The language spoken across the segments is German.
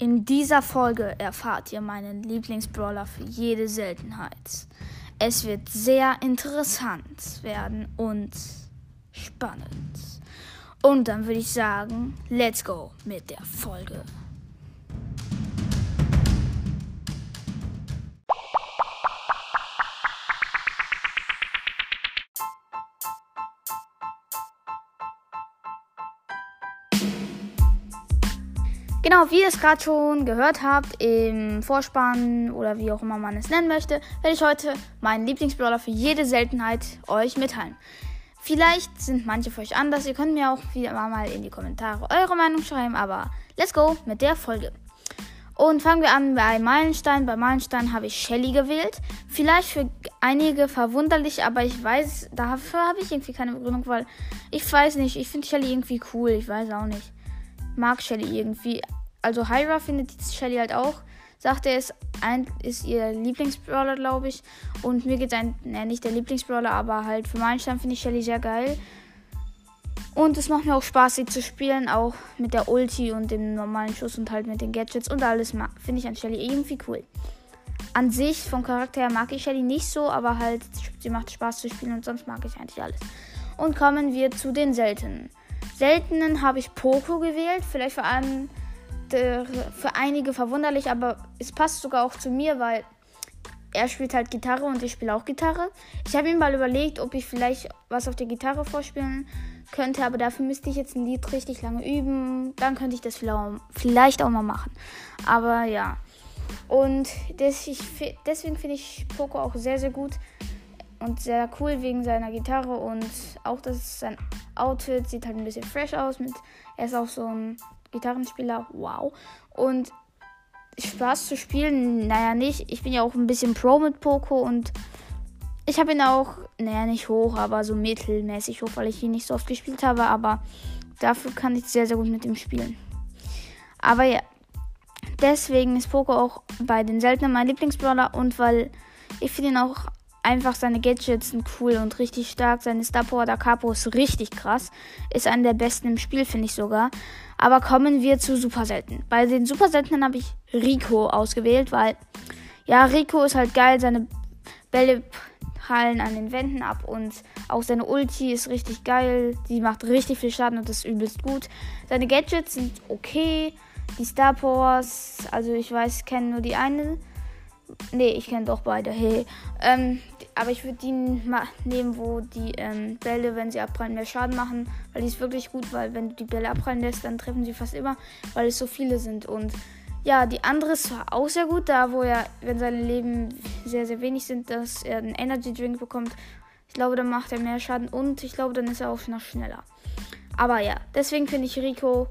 In dieser Folge erfahrt ihr meinen Lieblingsbrawler für jede Seltenheit. Es wird sehr interessant werden und spannend. Und dann würde ich sagen, let's go mit der Folge. Genau, wie ihr es gerade schon gehört habt, im Vorspann oder wie auch immer man es nennen möchte, werde ich heute meinen Lieblingsbrawler für jede Seltenheit euch mitteilen. Vielleicht sind manche für euch anders. Ihr könnt mir auch wieder mal in die Kommentare eure Meinung schreiben, aber let's go mit der Folge. Und fangen wir an bei Meilenstein. Bei Meilenstein habe ich Shelly gewählt. Vielleicht für einige verwunderlich, aber ich weiß, dafür habe ich irgendwie keine Begründung, weil ich weiß nicht, ich finde Shelly irgendwie cool. Ich weiß auch nicht mag Shelly irgendwie. Also Hyra findet Shelly halt auch. Sagt er, ist, ein, ist ihr Lieblingsbrawler, glaube ich. Und mir geht ein, ne, nicht der Lieblingsbrawler, aber halt für meinen Stand finde ich Shelly sehr geil. Und es macht mir auch Spaß, sie zu spielen, auch mit der Ulti und dem normalen Schuss und halt mit den Gadgets und alles finde ich an Shelly irgendwie cool. An sich, vom Charakter her, mag ich Shelly nicht so, aber halt, sie macht Spaß zu spielen und sonst mag ich eigentlich alles. Und kommen wir zu den seltenen seltenen habe ich Poco gewählt. Vielleicht vor allem für einige verwunderlich, aber es passt sogar auch zu mir, weil er spielt halt Gitarre und ich spiele auch Gitarre. Ich habe ihm mal überlegt, ob ich vielleicht was auf der Gitarre vorspielen könnte, aber dafür müsste ich jetzt ein Lied richtig lange üben. Dann könnte ich das vielleicht auch mal machen. Aber ja. Und deswegen finde ich Poco auch sehr, sehr gut und sehr cool wegen seiner Gitarre und auch dass sein Outfit sieht halt ein bisschen fresh aus. Mit, er ist auch so ein Gitarrenspieler, wow. Und Spaß zu spielen, naja, nicht. Ich bin ja auch ein bisschen Pro mit Poco und ich habe ihn auch, naja, nicht hoch, aber so mittelmäßig hoch, weil ich ihn nicht so oft gespielt habe. Aber dafür kann ich sehr, sehr gut mit ihm spielen. Aber ja, deswegen ist Poco auch bei den seltenen mein Lieblingsbrawler und weil ich finde ihn auch einfach seine Gadgets sind cool und richtig stark. Seine Star Power da Capo ist richtig krass. Ist einer der besten im Spiel, finde ich sogar. Aber kommen wir zu Super Selten. Bei den Super Seltenen habe ich Rico ausgewählt, weil ja, Rico ist halt geil. Seine Bälle prallen an den Wänden ab und auch seine Ulti ist richtig geil. Die macht richtig viel Schaden und ist übelst gut. Seine Gadgets sind okay. Die Star Powers, also ich weiß, ich kenne nur die eine. Nee, ich kenne doch beide. Hey. Ähm, aber ich würde die mal nehmen, wo die ähm, Bälle, wenn sie abprallen, mehr Schaden machen. Weil die ist wirklich gut, weil wenn du die Bälle abprallen lässt, dann treffen sie fast immer, weil es so viele sind. Und ja, die andere ist auch sehr gut, da wo er, wenn seine Leben sehr, sehr wenig sind, dass er einen Energy Drink bekommt. Ich glaube, dann macht er mehr Schaden und ich glaube, dann ist er auch noch schneller. Aber ja, deswegen finde ich Rico,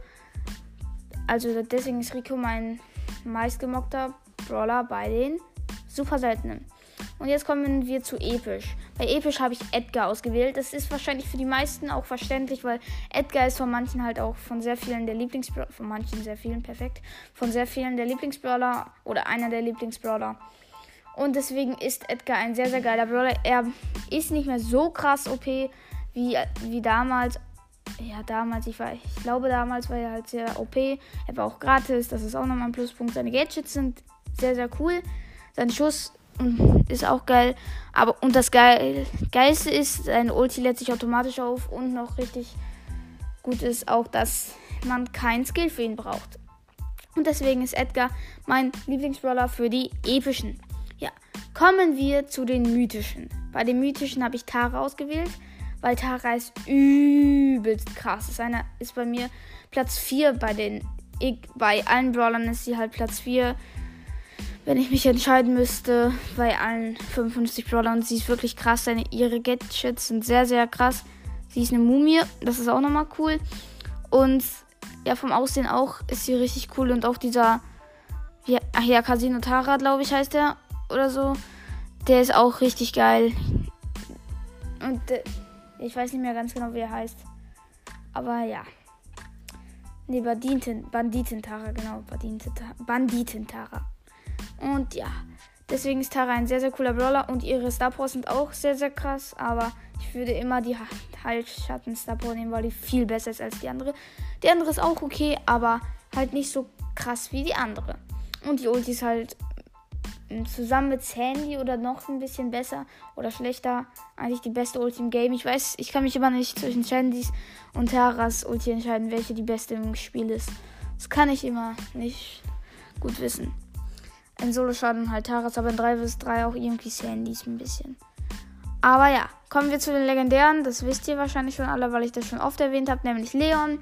also deswegen ist Rico mein meistgemockter Brawler bei den super seltenen. Und jetzt kommen wir zu episch. Bei episch habe ich Edgar ausgewählt. Das ist wahrscheinlich für die meisten auch verständlich, weil Edgar ist von manchen halt auch von sehr vielen der Lieblingsbrawler, von manchen sehr vielen, perfekt, von sehr vielen der Lieblingsbrawler oder einer der Lieblingsbrawler. Und deswegen ist Edgar ein sehr, sehr geiler Brawler. Er ist nicht mehr so krass OP wie, wie damals. Ja, damals, ich, war, ich glaube, damals war er halt sehr OP. Er war auch gratis, das ist auch nochmal ein Pluspunkt. Seine Gadgets sind sehr, sehr cool. Sein Schuss ist auch geil. Aber und das Geil, Geilste ist, sein Ulti lädt sich automatisch auf und noch richtig gut ist auch, dass man kein Skill für ihn braucht. Und deswegen ist Edgar mein Lieblingsbrawler für die epischen. Ja, kommen wir zu den mythischen. Bei den mythischen habe ich Tara ausgewählt, weil Tara ist übelst krass. Ist, eine, ist bei mir Platz 4 bei den. Bei allen Brawlern ist sie halt Platz 4 wenn ich mich entscheiden müsste bei allen 55 Brawlern. Sie ist wirklich krass. Seine, ihre Gadgets sind sehr, sehr krass. Sie ist eine Mumie. Das ist auch nochmal cool. Und ja, vom Aussehen auch ist sie richtig cool. Und auch dieser, ja, ach ja, Casino Tara, glaube ich, heißt der. Oder so. Der ist auch richtig geil. Und äh, ich weiß nicht mehr ganz genau, wie er heißt. Aber ja. Ne, Banditen, Banditen-Tara, genau. Banditen-Tara. Und ja, deswegen ist Tara ein sehr, sehr cooler Brawler und ihre Star Powers sind auch sehr, sehr krass. Aber ich würde immer die Halsschatten Star Power nehmen, weil die viel besser ist als die andere. Die andere ist auch okay, aber halt nicht so krass wie die andere. Und die Ulti ist halt zusammen mit Sandy oder noch ein bisschen besser oder schlechter eigentlich die beste Ulti im Game. Ich weiß, ich kann mich immer nicht zwischen Sandys und Terras Ulti entscheiden, welche die beste im Spiel ist. Das kann ich immer nicht gut wissen. In Solo-Schaden halt Taras, aber in 3 vs 3 auch irgendwie Sandys ein bisschen. Aber ja, kommen wir zu den legendären. Das wisst ihr wahrscheinlich schon alle, weil ich das schon oft erwähnt habe, nämlich Leon.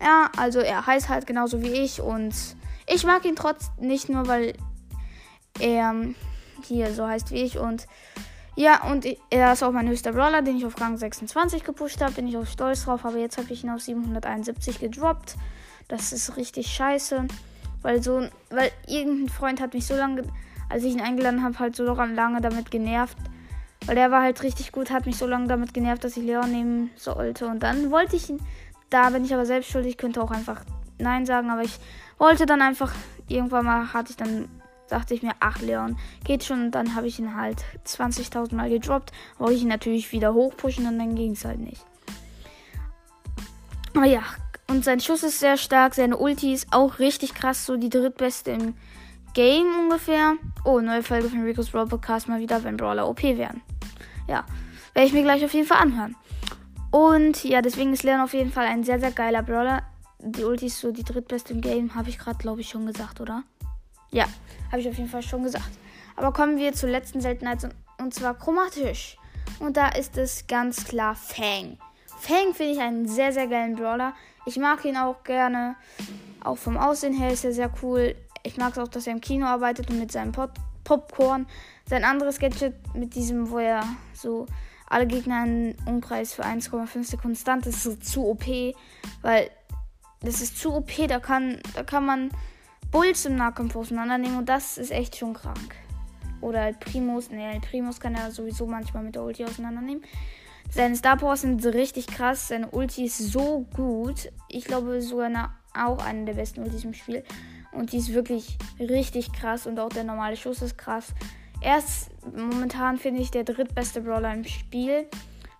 Ja, also er heißt halt genauso wie ich und ich mag ihn trotz nicht nur, weil er hier so heißt wie ich und ja, und er ist auch mein höchster Brawler, den ich auf Rang 26 gepusht habe. Bin ich auch stolz drauf, aber jetzt habe ich ihn auf 771 gedroppt. Das ist richtig scheiße. Weil so, weil irgendein Freund hat mich so lange, als ich ihn eingeladen habe, halt so lange damit genervt. Weil der war halt richtig gut, hat mich so lange damit genervt, dass ich Leon nehmen sollte. Und dann wollte ich ihn, da bin ich aber selbst schuld, ich könnte auch einfach Nein sagen, aber ich wollte dann einfach, irgendwann mal hatte ich dann dachte ich mir, ach Leon, geht schon. Und dann habe ich ihn halt 20.000 Mal gedroppt. Wollte ich ihn natürlich wieder hochpushen und dann ging es halt nicht. Aber ja, und sein Schuss ist sehr stark. Seine Ulti ist auch richtig krass. So die drittbeste im Game ungefähr. Oh, neue Folge von Rico's Brawl Podcast mal wieder, wenn Brawler OP werden. Ja, werde ich mir gleich auf jeden Fall anhören. Und ja, deswegen ist Leon auf jeden Fall ein sehr, sehr geiler Brawler. Die Ulti ist so die drittbeste im Game, habe ich gerade, glaube ich, schon gesagt, oder? Ja, habe ich auf jeden Fall schon gesagt. Aber kommen wir zur letzten Seltenheit und zwar chromatisch. Und da ist es ganz klar Fang. Fang finde ich einen sehr, sehr geilen Brawler. Ich mag ihn auch gerne. Auch vom Aussehen her ist er sehr cool. Ich mag es auch, dass er im Kino arbeitet und mit seinem Pop Popcorn. Sein anderes Gadget mit diesem, wo er so alle Gegner einen Umkreis für 1,5 Sekunden stand, ist so zu OP, weil das ist zu OP, da kann, da kann man Bulls im Nahkampf auseinandernehmen und das ist echt schon krank. Oder halt Primus, ne, Primus kann er sowieso manchmal mit der Ulti auseinandernehmen. Seine Star Powers sind richtig krass, seine Ulti ist so gut. Ich glaube sogar auch eine der besten Ultis im Spiel. Und die ist wirklich richtig krass und auch der normale Schuss ist krass. Er ist momentan, finde ich, der drittbeste Brawler im Spiel.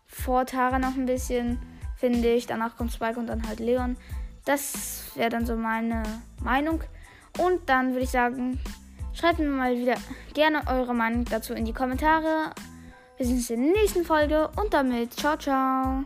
Vor Tara noch ein bisschen, finde ich. Danach kommt Spike und dann halt Leon. Das wäre dann so meine Meinung. Und dann würde ich sagen, schreibt mir mal wieder gerne eure Meinung dazu in die Kommentare. Wir sehen uns in der nächsten Folge und damit ciao, ciao.